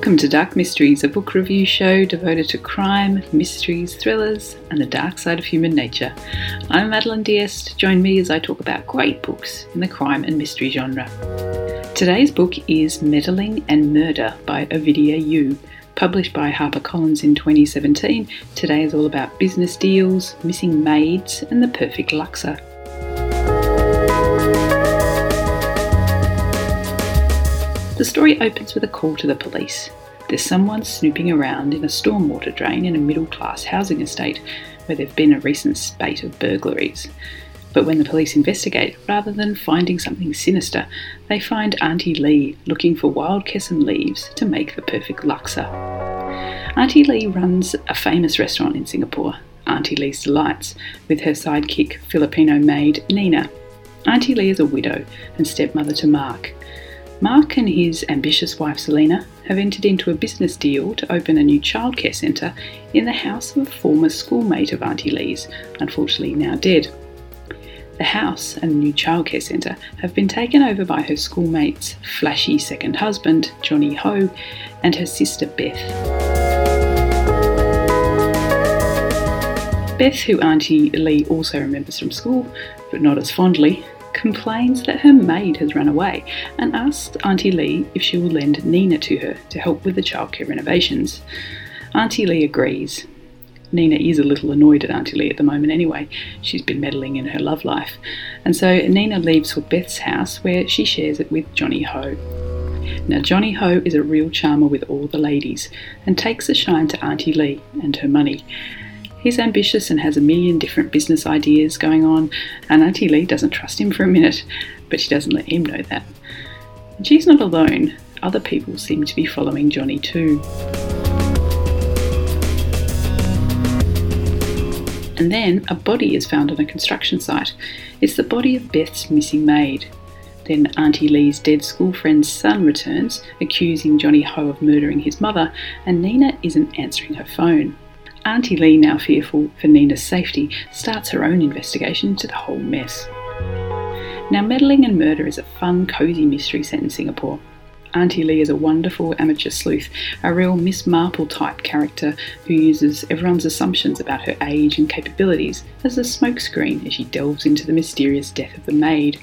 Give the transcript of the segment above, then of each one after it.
Welcome to Dark Mysteries, a book review show devoted to crime, mysteries, thrillers, and the dark side of human nature. I'm Madeline Diest. Join me as I talk about great books in the crime and mystery genre. Today's book is Meddling and Murder by Ovidia Yu. Published by HarperCollins in 2017, today is all about business deals, missing maids, and the perfect laksa. The story opens with a call to the police. There's someone snooping around in a stormwater drain in a middle class housing estate where there have been a recent spate of burglaries. But when the police investigate, rather than finding something sinister, they find Auntie Lee looking for wild kesum leaves to make the perfect laksa. Auntie Lee runs a famous restaurant in Singapore, Auntie Lee's Delights, with her sidekick Filipino maid Nina. Auntie Lee is a widow and stepmother to Mark, Mark and his ambitious wife Selina have entered into a business deal to open a new childcare centre in the house of a former schoolmate of Auntie Lee's, unfortunately now dead. The house and the new childcare centre have been taken over by her schoolmate's flashy second husband, Johnny Ho, and her sister Beth. Beth, who Auntie Lee also remembers from school, but not as fondly, complains that her maid has run away and asks Auntie Lee if she will lend Nina to her to help with the childcare renovations. Auntie Lee agrees. Nina is a little annoyed at Auntie Lee at the moment anyway. She's been meddling in her love life. And so Nina leaves for Beth's house where she shares it with Johnny Ho. Now, Johnny Ho is a real charmer with all the ladies and takes a shine to Auntie Lee and her money. He's ambitious and has a million different business ideas going on, and Auntie Lee doesn't trust him for a minute, but she doesn't let him know that. And she's not alone, other people seem to be following Johnny too. And then a body is found on a construction site. It's the body of Beth's missing maid. Then Auntie Lee's dead school friend's son returns, accusing Johnny Ho of murdering his mother, and Nina isn't answering her phone. Auntie Lee, now fearful for Nina's safety, starts her own investigation into the whole mess. Now, meddling and murder is a fun, cosy mystery set in Singapore. Auntie Lee is a wonderful amateur sleuth, a real Miss Marple type character who uses everyone's assumptions about her age and capabilities as a smokescreen as she delves into the mysterious death of the maid.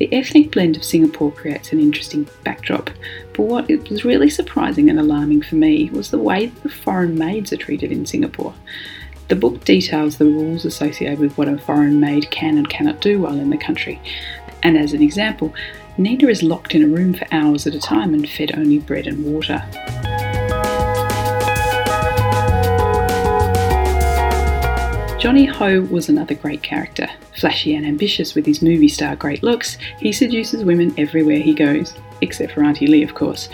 The ethnic blend of Singapore creates an interesting backdrop, but what was really surprising and alarming for me was the way that the foreign maids are treated in Singapore. The book details the rules associated with what a foreign maid can and cannot do while in the country, and as an example, Nina is locked in a room for hours at a time and fed only bread and water. Johnny Ho was another great character. Flashy and ambitious with his movie star great looks, he seduces women everywhere he goes, except for Auntie Lee, of course.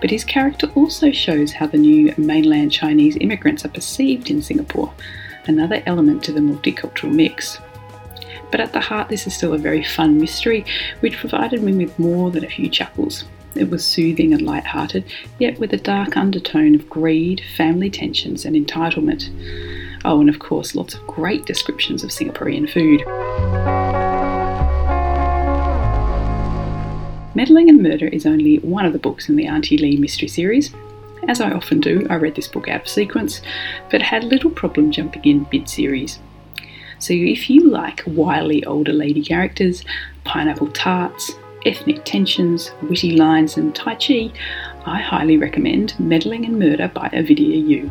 But his character also shows how the new mainland Chinese immigrants are perceived in Singapore, another element to the multicultural mix. But at the heart, this is still a very fun mystery, which provided me with more than a few chuckles. It was soothing and light-hearted, yet with a dark undertone of greed, family tensions, and entitlement. Oh, and of course, lots of great descriptions of Singaporean food. Meddling and Murder is only one of the books in the Auntie Lee mystery series. As I often do, I read this book out of sequence, but had little problem jumping in mid series. So if you like wily older lady characters, pineapple tarts, ethnic tensions, witty lines, and Tai Chi, I highly recommend Meddling and Murder by Ovidia Yu.